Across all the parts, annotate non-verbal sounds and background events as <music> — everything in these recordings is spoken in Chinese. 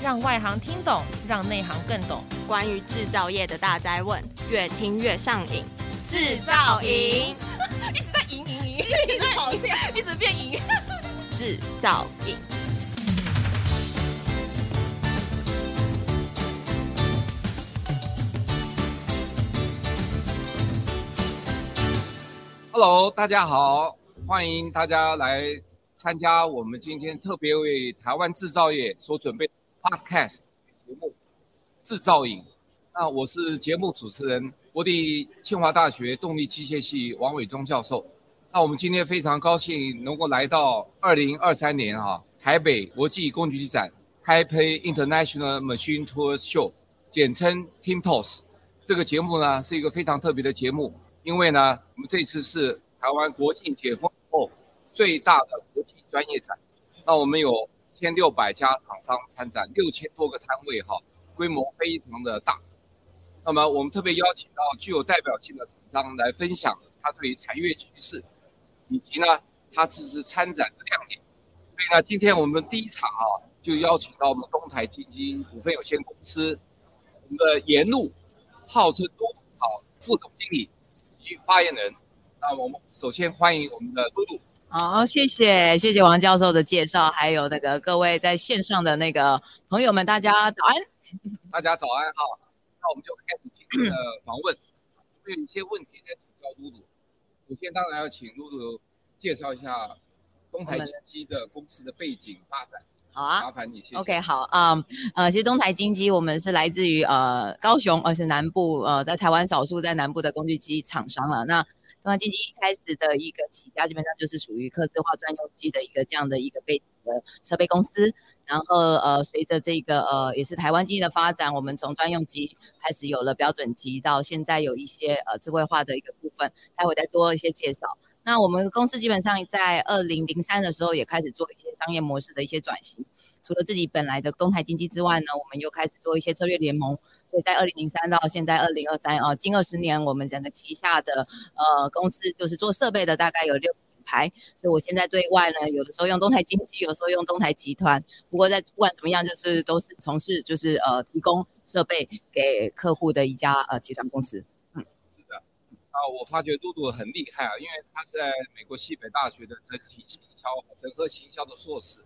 让外行听懂，让内行更懂。关于制造业的大灾问，越听越上瘾。制造营 <laughs> 一直在赢赢赢，一直跑掉，一直变赢。<laughs> 制造营。Hello，大家好，欢迎大家来参加我们今天特别为台湾制造业所准备的 Podcast 节目《制造影》。那我是节目主持人，国立清华大学动力机械系王伟忠教授。那我们今天非常高兴能够来到二零二三年哈、台北国际工具展 Taipei International Machine Tools Show，简称 TIMTOS。这个节目呢是一个非常特别的节目。因为呢，我们这次是台湾国庆解封后最大的国际专业展，那我们有千六百家厂商参展，六千多个摊位，哈，规模非常的大。那么我们特别邀请到具有代表性的厂商来分享他对产业趋势，以及呢他这次参展的亮点。所以呢，今天我们第一场啊，就邀请到我们东台基金股份有限公司我们的严路，号称都好副总经理及。发言人，那我们首先欢迎我们的禄禄。好，谢谢谢谢王教授的介绍，还有那个各位在线上的那个朋友们，大家早安。<laughs> 大家早安哈，那我们就开始今天的访问。我有一些问题在请教露露。首先，当然要请露露介绍一下东台金机的公司的背景发展。好啊，麻烦你谢谢。OK，好啊、嗯，呃，其实东台金机我们是来自于呃高雄，而是南部，呃，在台湾少数在南部的工具机厂商了。那东台精机一开始的一个起家，基本上就是属于客制化专用机的一个这样的一个背景的设备公司。然后呃，随着这个呃，也是台湾经济的发展，我们从专用机开始有了标准机，到现在有一些呃智慧化的一个部分，待会再做一些介绍。那我们公司基本上在二零零三的时候也开始做一些商业模式的一些转型。除了自己本来的东台经济之外呢，我们又开始做一些策略联盟。所以在二零零三到现在二零二三啊，近二十年，我们整个旗下的呃公司就是做设备的，大概有六品牌。所以我现在对外呢，有的时候用东台经济，有时候用东台集团。不过在不管怎么样，就是都是从事就是呃提供设备给客户的一家呃集团公司。嗯，是的啊，我发觉禄禄很厉害啊，因为他是在美国西北大学的整体行销、整合行销的硕士，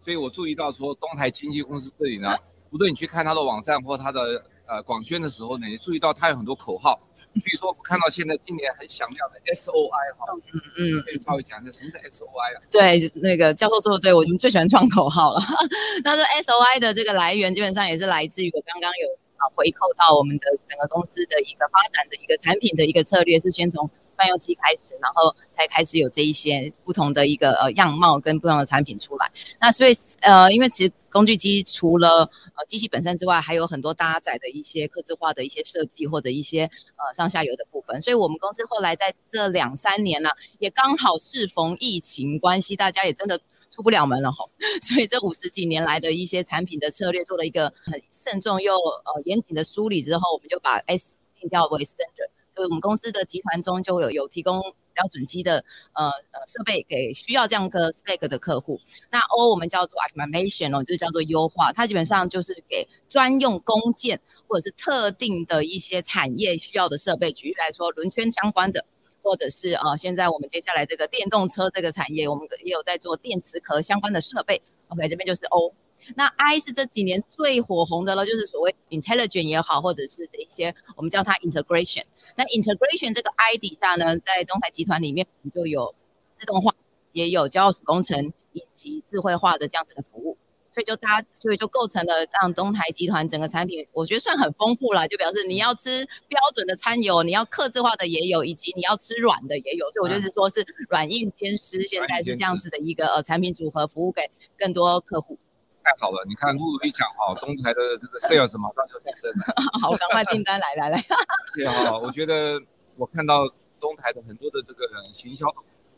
所以我注意到说东台精机公司这里呢，无论你去看他的网站或他的呃广宣的时候呢，也注意到它有很多口号，比如说我们看到现在今年很响亮的 SOI 哈，嗯嗯，可以稍微讲一下什么是 SOI 啊？对，那个教授说的对，我们最喜欢创口号了。<laughs> 他说 SOI 的这个来源基本上也是来自于我刚刚有。啊，回扣到我们的整个公司的一个发展的一个产品的一个策略，是先从专用机开始，然后才开始有这一些不同的一个呃样貌跟不同的产品出来。那所以呃，因为其实工具机除了呃机器本身之外，还有很多搭载的一些客制化的一些设计或者一些呃上下游的部分。所以我们公司后来在这两三年呢，也刚好适逢疫情关系，大家也真的。出不了门了吼，<laughs> 所以这五十几年来的一些产品的策略做了一个很慎重又呃严谨的梳理之后，我们就把 S 定调为 standard，所以我们公司的集团中就有有提供标准机的呃呃设备给需要这样个 spec 的客户。那 O 我们叫做 automation 哦，就叫做优化，它基本上就是给专用工件或者是特定的一些产业需要的设备，举例来说轮圈相关的。或者是啊，现在我们接下来这个电动车这个产业，我们也有在做电池壳相关的设备。OK，这边就是 O。那 I 是这几年最火红的了，就是所谓 intelligent 也好，或者是这一些我们叫它 integration。那 integration 这个 I 底下呢，在东台集团里面就有自动化，也有交钥匙工程以及智慧化的这样子的服务。所以就它，所以就构成了让东台集团整个产品，我觉得算很丰富了。就表示你要吃标准的餐有，你要克制化的也有，以及你要吃软的也有。所以我就是说是软硬兼施，现在是这样子的一个呃产品组合，服务给更多客户。太好了，你看露露一讲哈，东台的这个 sales 马上就上升了。<laughs> 好，赶快订单来来来。<laughs> 对哈，我觉得我看到东台的很多的这个行销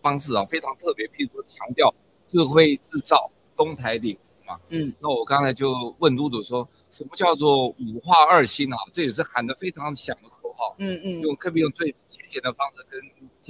方式啊，非常特别，譬如说强调智慧制造，东台领嘛。嗯，那我刚才就问露露说，什么叫做五化二新啊？这也是喊得非常响的口号。嗯嗯，用特别用最浅显的方式跟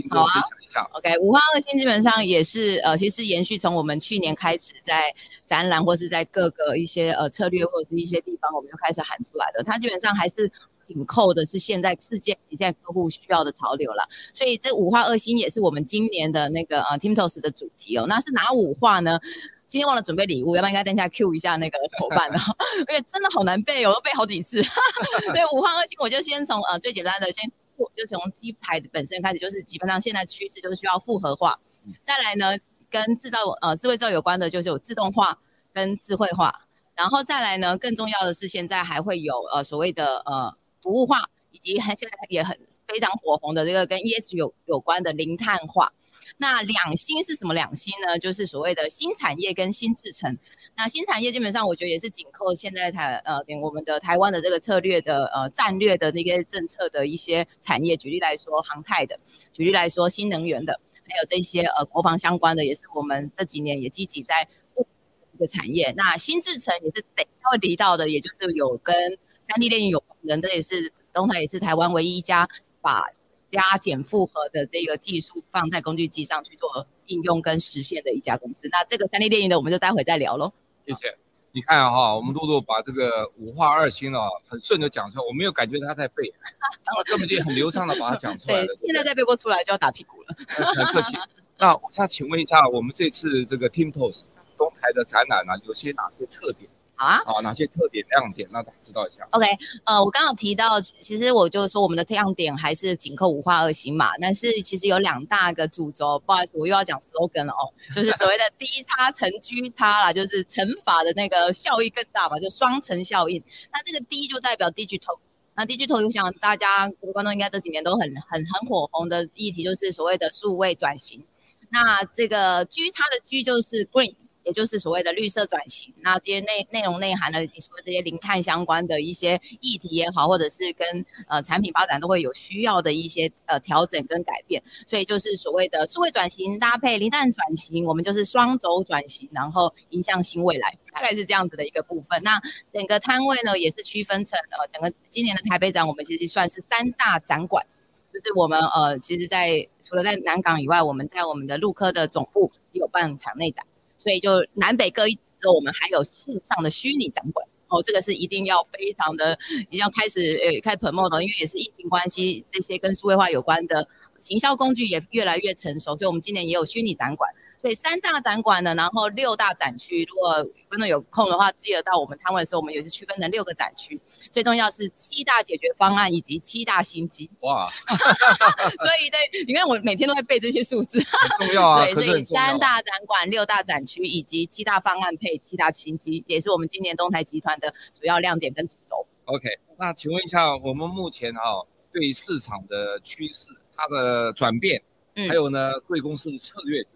听哥分享一下。OK，五花二星基本上也是呃，其实延续从我们去年开始在展览或是在各个一些呃策略或者是一些地方，我们就开始喊出来的。它基本上还是紧扣的是现在世界现在客户需要的潮流了。所以这五花二星也是我们今年的那个呃 TIMTOS 的主题哦。那是哪五花呢？今天忘了准备礼物，要不然应该等一下 Q 一下那个伙伴哦，<laughs> 因为真的好难背哦，我都背好几次。<laughs> 所以五花二星，我就先从呃最简单的先，就从机台本身开始，就是基本上现在趋势就是需要复合化。再来呢，跟制造呃智慧制造有关的，就是有自动化跟智慧化。然后再来呢，更重要的是现在还会有呃所谓的呃服务化，以及很现在也很非常火红的这个跟 ES 有有关的零碳化。那两新是什么两新呢？就是所谓的新产业跟新制程。那新产业基本上我觉得也是紧扣现在台呃我们的台湾的这个策略的呃战略的那些政策的一些产业。举例来说，航太的；举例来说，新能源的；还有这些呃国防相关的，也是我们这几年也积极在布一个产业。那新制程也是得会提到的，也就是有跟三 D 列印有关的，这也是东台也是台湾唯一一家把。加减复合的这个技术放在工具机上去做应用跟实现的一家公司。那这个三 D 电影的，我们就待会再聊喽。谢谢。你看哈，我们露露把这个五化二星啊，很顺的讲出来，我没有感觉他在背，<laughs> 他根本就很流畅的把它讲出来了。对，现在再背不出来就要打屁股了。很客气。那我想请问一下，我们这次这个 TIMTOS 东台的展览呢、啊，有些哪些特点？好啊，好，哪些特点亮点，让大家知道一下。OK，呃，我刚刚提到，其实我就说我们的亮点还是紧扣五花二型嘛，但是其实有两大个主轴，不好意思，我又要讲 slogan 了哦，就是所谓的低差乘 G 差啦，就是乘法的那个效益更大嘛，就双乘效应。那这个低就代表 digital，那 digital 我想大家观众应该这几年都很很很火红的议题，就是所谓的数位转型。那这个 G 差的 G 就是 green。也就是所谓的绿色转型，那这些内内容内涵的，你说这些零碳相关的一些议题也好，或者是跟呃产品发展都会有需要的一些呃调整跟改变，所以就是所谓的数位转型搭配零碳转型，我们就是双轴转型，然后迎向新未来，大概是这样子的一个部分。那整个摊位呢，也是区分成呃整个今年的台北展，我们其实算是三大展馆，就是我们呃其实在除了在南港以外，我们在我们的陆科的总部也有办场内展。所以就南北各一，我们还有线上的虚拟展馆哦，这个是一定要非常的，一定要开始呃开 promote 的，因为也是疫情关系，这些跟数位化有关的行销工具也越来越成熟，所以我们今年也有虚拟展馆。所以三大展馆呢，然后六大展区。如果观众有空的话，记得到我们摊位的时候，我们也是区分成六个展区。最重要是七大解决方案以及七大心机。哇！<laughs> 所以对，你看我每天都在背这些数字。很重要啊！对，所以三大展馆、六大展区以及七大方案配七大心机，也是我们今年东台集团的主要亮点跟主轴。OK，那请问一下，我们目前哈、哦、对市场的趋势、它的转变，嗯、还有呢贵公司的策略。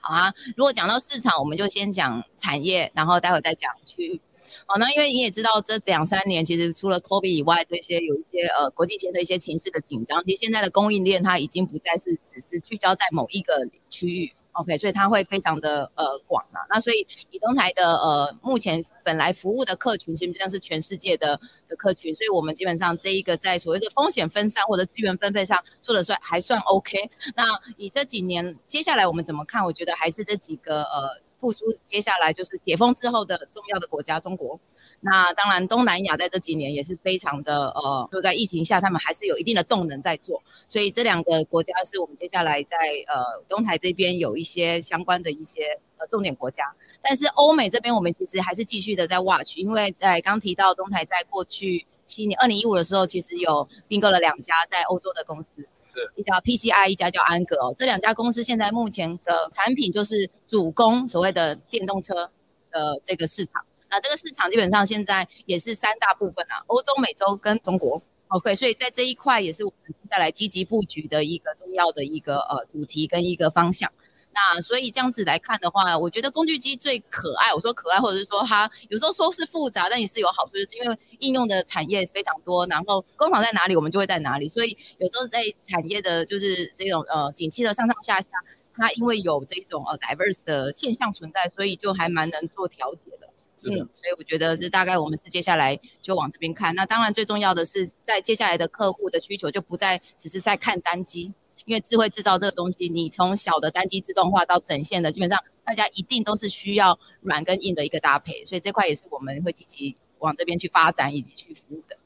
好啊，如果讲到市场，我们就先讲产业，然后待会再讲区域。好，那因为你也知道，这两三年其实除了 COVID 以外，这些有一些呃国际间的一些情势的紧张，其实现在的供应链它已经不再是只是聚焦在某一个区域。OK，所以它会非常的呃广嘛。那所以以东台的呃目前本来服务的客群，基本上是全世界的的客群，所以我们基本上这一个在所谓的风险分散或者资源分配上做的算还算 OK。那以这几年接下来我们怎么看？我觉得还是这几个呃复苏，接下来就是解封之后的重要的国家，中国。那当然，东南亚在这几年也是非常的呃，就在疫情下，他们还是有一定的动能在做，所以这两个国家是我们接下来在呃东台这边有一些相关的一些呃重点国家。但是欧美这边我们其实还是继续的在 watch，因为在刚提到东台在过去七年，二零一五的时候，其实有并购了两家在欧洲的公司，是一家 PCI，一家叫安格哦。这两家公司现在目前的产品就是主攻所谓的电动车的这个市场。那这个市场基本上现在也是三大部分啊，欧洲、美洲跟中国。OK，所以在这一块也是我们接下来积极布局的一个重要的一个呃主题跟一个方向。那所以这样子来看的话，我觉得工具机最可爱。我说可爱，或者是说它有时候说是复杂，但也是有好处，就是因为应用的产业非常多，然后工厂在哪里，我们就会在哪里。所以有时候在产业的就是这种呃景气的上上下下，它因为有这种呃 diverse 的现象存在，所以就还蛮能做调节的。嗯，所以我觉得是大概我们是接下来就往这边看。那当然最重要的是，在接下来的客户的需求就不再只是在看单机，因为智慧制造这个东西，你从小的单机自动化到整线的，基本上大家一定都是需要软跟硬的一个搭配，所以这块也是我们会积极往这边去发展以及去服务的。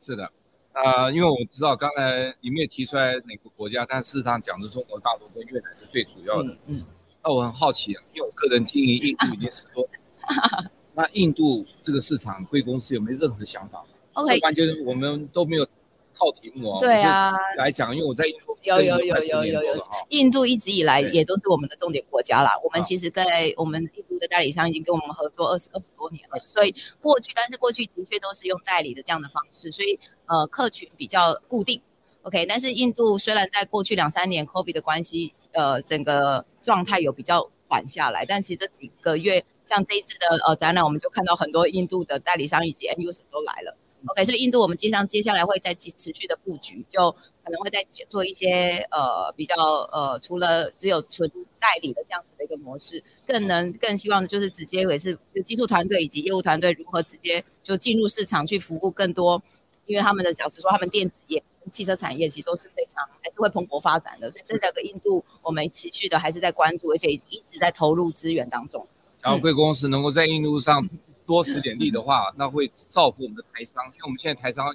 是的，呃，因为我知道刚才你没有提出来哪个国家，但事实上讲的中国大陆跟越南是最主要的。嗯。嗯，那我很好奇啊，因为我个人经营印度已经十多年，<laughs> 那印度这个市场贵公司有没有任何的想法？OK，完全我们都没有。套题目哦，对啊，来讲，因为我在印度有有有有有有，印度一直以来也都是我们的重点国家啦。我们其实，在我们印度的代理商已经跟我们合作二十二十多年了，所以过去，但是过去的确都是用代理的这样的方式，所以呃，客群比较固定。OK，但是印度虽然在过去两三年 COVID 的关系，呃，整个状态有比较缓下来，但其实这几个月，像这一次的呃展览，我们就看到很多印度的代理商以及 user 都来了。OK，所以印度我们接上接下来会再持续的布局，就可能会再做一些呃比较呃除了只有纯代理的这样子的一个模式，更能更希望的就是直接也是就技术团队以及业务团队如何直接就进入市场去服务更多，因为他们的小实说，他们电子业、汽车产业其实都是非常还是会蓬勃发展的，所以这两个印度我们持续的还是在关注，而且一直在投入资源当中。然后贵公司能够在印度上。多使点力的话，那会造福我们的台商，因为我们现在台商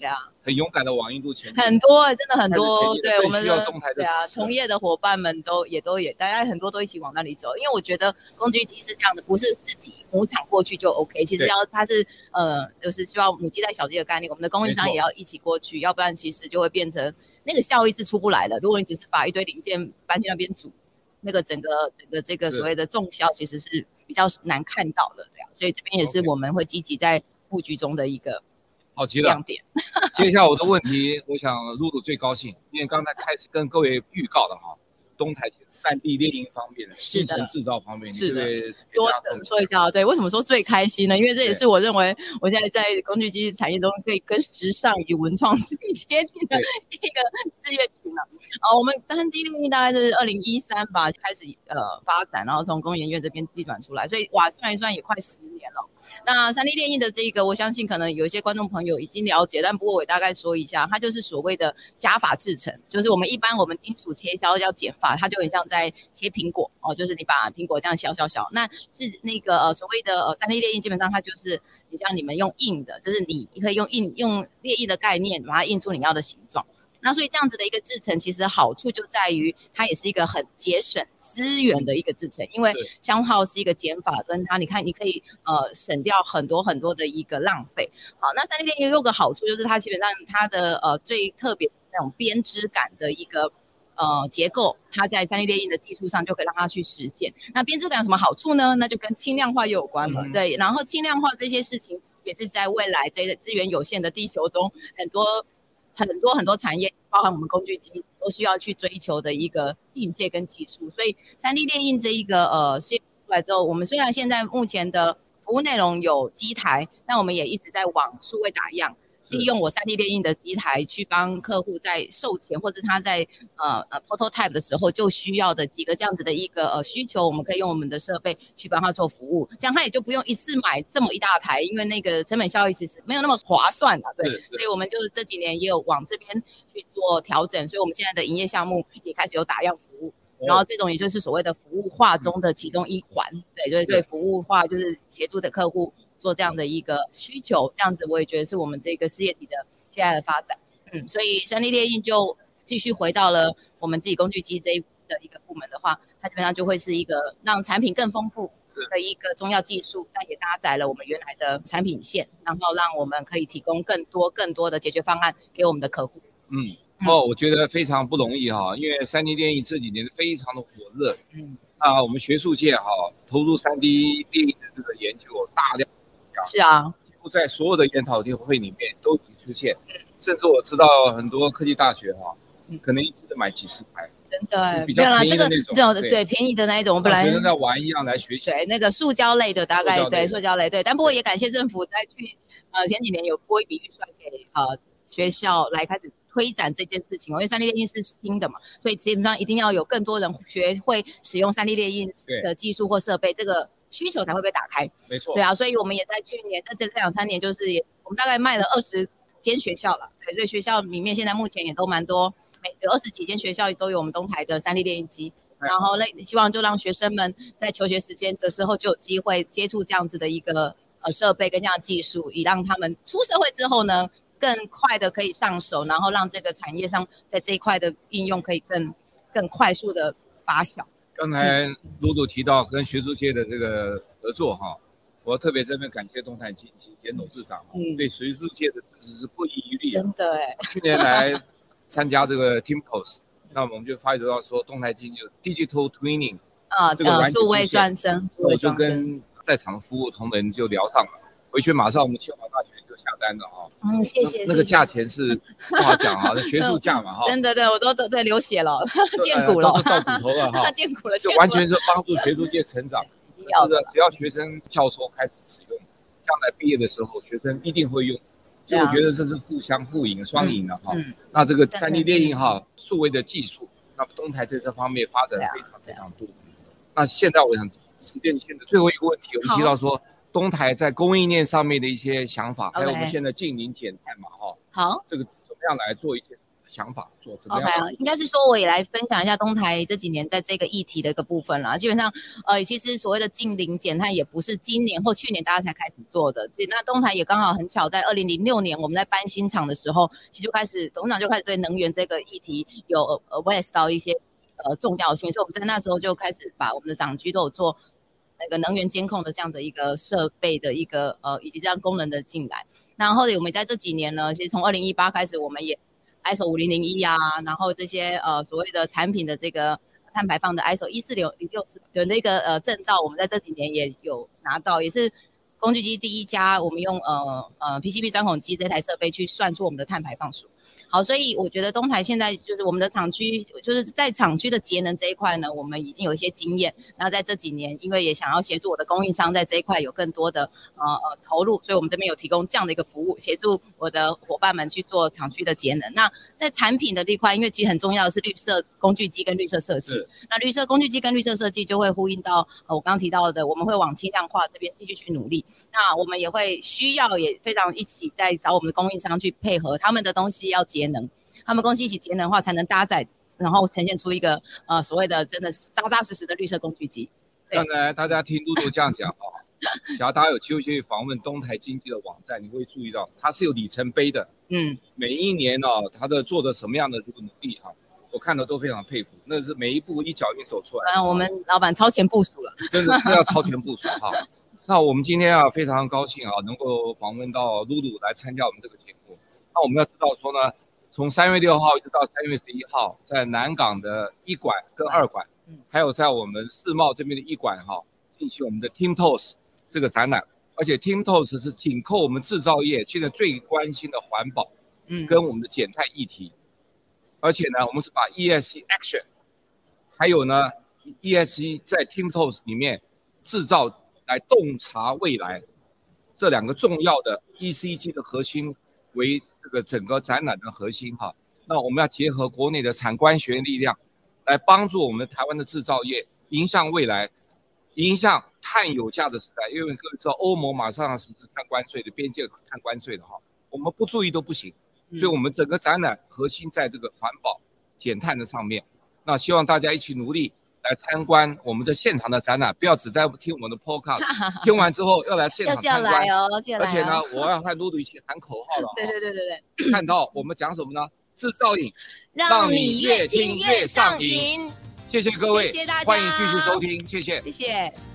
很勇敢的往印度前进，很多真的很多，对我们需要动态的对啊，从业的伙伴们都也都也，大家很多都一起往那里走，因为我觉得工具机是这样的，不是自己母厂过去就 OK，其实要它是呃，就是希望母鸡带小鸡的概念，我们的供应商也要一起过去，要不然其实就会变成那个效益是出不来的。如果你只是把一堆零件搬去那边组，那个整个整个这个所谓的重销其实是比较难看到的。所以这边也是我们会积极在布局中的一个好亮点。接下来我的问题，我想露露最高兴，因为刚才开始跟各位预告的哈。东台三 D 电影方面的，是的，制造方面的，是的，多说一下啊。对，为什么说最开心呢？因为这也是我认为我现在在工具机产业中可以跟时尚与文创最接近的一个事业群了。啊，我们三 D 列印大概是二零一三吧开始呃发展，然后从工研院这边计转出来，所以哇，算一算也快十年了。那三 D 列印的这个，我相信可能有一些观众朋友已经了解，但不过我大概说一下，它就是所谓的加法制程，就是我们一般我们金属切削叫减法，它就很像在切苹果哦，就是你把苹果这样削削削，那是那个呃所谓的呃三 D 列印，基本上它就是你像你们用印的，就是你你可以用印用列印的概念把它印出你要的形状。那所以这样子的一个制成，其实好处就在于它也是一个很节省资源的一个制成，因为消耗是一个减法，跟它你看你可以呃省掉很多很多的一个浪费。好，那三 D 列印有个好处就是它基本上它的呃最特别那种编织感的一个呃结构，它在三 D 列印的技术上就可以让它去实现。那编织感有什么好处呢？那就跟轻量化又有关了。嗯、对，然后轻量化这些事情也是在未来这个资源有限的地球中很多。很多很多产业，包含我们工具机，都需要去追求的一个境界跟技术。所以三 D 电印这一个呃，出来之后，我们虽然现在目前的服务内容有机台，但我们也一直在往数位打样。利用我 3D 列印的机台去帮客户在售前或者他在呃呃 prototype 的时候就需要的几个这样子的一个呃需求，我们可以用我们的设备去帮他做服务，这样他也就不用一次买这么一大台，因为那个成本效益其实没有那么划算了，对。所以我们就这几年也有往这边去做调整，所以我们现在的营业项目也开始有打样服务，然后这种也就是所谓的服务化中的其中一环，对，就是对服务化就是协助的客户。做这样的一个需求，这样子我也觉得是我们这个事业体的接下来的发展。嗯，所以 3D 列印就继续回到了我们自己工具机这一的一个部门的话，它基本上就会是一个让产品更丰富的一个中药技术，但也搭载了我们原来的产品线，然后让我们可以提供更多更多的解决方案给我们的客户。嗯，哦，我觉得非常不容易哈，因为三 D 电影这几年非常的火热。嗯，那我们学术界哈投入三 D 电影的这个研究大量。是啊，几乎在所有的研讨会里面都已经出现，甚至我知道很多科技大学哈，可能一次都买几十台，真的，比较便宜的那种，对。对，便宜的那一种，我本来学生在玩一样来学习，对那个塑胶类的大概对塑胶类对，但不过也感谢政府在去呃前几年有拨一笔预算给呃学校来开始推展这件事情，因为三 D 列印是新的嘛，所以基本上一定要有更多人学会使用三 D 列印的技术或设备，这个。需求才会被打开，没错，对啊，所以我们也在去年，在这这两三年，就是也我们大概卖了二十间学校了，对，所以学校里面现在目前也都蛮多每有二十几间学校都有我们东台的三 D 列印机，然后那希望就让学生们在求学时间的时候就有机会接触这样子的一个呃设备跟这样的技术，以让他们出社会之后呢，更快的可以上手，然后让这个产业上在这一块的应用可以更更快速的发酵。刚才露露提到跟学术界的这个合作哈。我特别这边感谢动态经济严董事长，嗯，对学术界的支持是不遗余力。真的哎，去年来参加这个 TIMCOS，那我们就发觉到说动态经济 Digital Twinning 啊，这个数位转身，我就跟在场服务同仁就聊上了，回去马上我们清华大学就下单的哈。嗯，谢谢。那个价钱是不好讲啊，<laughs> 那学术价嘛哈。真的对，我都都在流血了，<laughs> 见骨了，到骨头了哈，<laughs> 见骨了，就完全是帮助学术界成长。是的，只要学生教授开始使用，将来毕业的时候，学生一定会用。所以我觉得这是互相互赢、双赢的哈。那这个 3D 列印哈，数位的技术，那么东台在这方面发展非常非常多。那现在我想时间线的最后一个问题，我们提到说东台在供应链上面的一些想法，还有我们现在近零减碳嘛哈。好，这个怎么样来做一些？想法做怎么样？OK，应该是说我也来分享一下东台这几年在这个议题的一个部分啦。基本上，呃，其实所谓的近零减碳也不是今年或去年大家才开始做的。其实那东台也刚好很巧，在二零零六年我们在搬新厂的时候，其实就开始董事长就开始对能源这个议题有呃 awareness 到一些呃重要性，所以我们在那时候就开始把我们的厂区都有做那个能源监控的这样的一个设备的一个呃以及这样功能的进来。然后我们在这几年呢，其实从二零一八开始，我们也 ISO 五零零一啊，然后这些呃所谓的产品的这个碳排放的 ISO 一四零六四的那个呃证照，我们在这几年也有拿到，也是工具机第一家，我们用呃呃 PCB 钻孔机这台设备去算出我们的碳排放数。好，所以我觉得东台现在就是我们的厂区，就是在厂区的节能这一块呢，我们已经有一些经验。那在这几年，因为也想要协助我的供应商在这一块有更多的呃呃投入，所以我们这边有提供这样的一个服务，协助我的伙伴们去做厂区的节能。那在产品的这块，因为其实很重要的是绿色工具机跟绿色设计。那绿色工具机跟绿色设计就会呼应到呃我刚刚提到的，我们会往轻量化这边继续去努力。那我们也会需要也非常一起在找我们的供应商去配合他们的东西要节。能，他们公司一起节能的话，才能搭载，然后呈现出一个呃所谓的真的是扎扎实实的绿色工具机。刚才大家听露露这样讲啊，只要大家有机会去访问东台经济的网站，你会注意到它是有里程碑的。嗯，每一年呢、哦，它的做的什么样的这个努力哈，我看的都非常佩服。那是每一步一脚印走出来。嗯，我们老板超前部署了，真的是要超前部署哈。<laughs> 那我们今天啊非常高兴啊，能够访问到露露来参加我们这个节目。那我们要知道说呢。从三月六号一直到三月十一号，在南港的一馆跟二馆，还有在我们世贸这边的一馆哈，进行我们的 TIMTOS 这个展览。而且 TIMTOS 是紧扣我们制造业现在最关心的环保，嗯，跟我们的减碳议题。而且呢，我们是把 ESG Action，还有呢 ESG 在 TIMTOS 里面制造来洞察未来这两个重要的 ECG 的核心为。这个整个展览的核心哈，那我们要结合国内的产官学力量，来帮助我们台湾的制造业迎向未来，迎向碳有价的时代。因为各位知道，欧盟马上要实施碳关税的边界碳关税的哈，我们不注意都不行。所以，我们整个展览核心在这个环保减碳的上面。那希望大家一起努力。来参观我们的现场的展览，不要只在听我们的 podcast，<laughs> 听完之后要来现场参观。哦，而且呢，我要和露露一起喊口号了。<laughs> 对对对对对。看到我们讲什么呢？制造瘾，让你越听越上瘾。谢谢各位，谢谢大家，欢迎继续收听，谢谢，谢谢。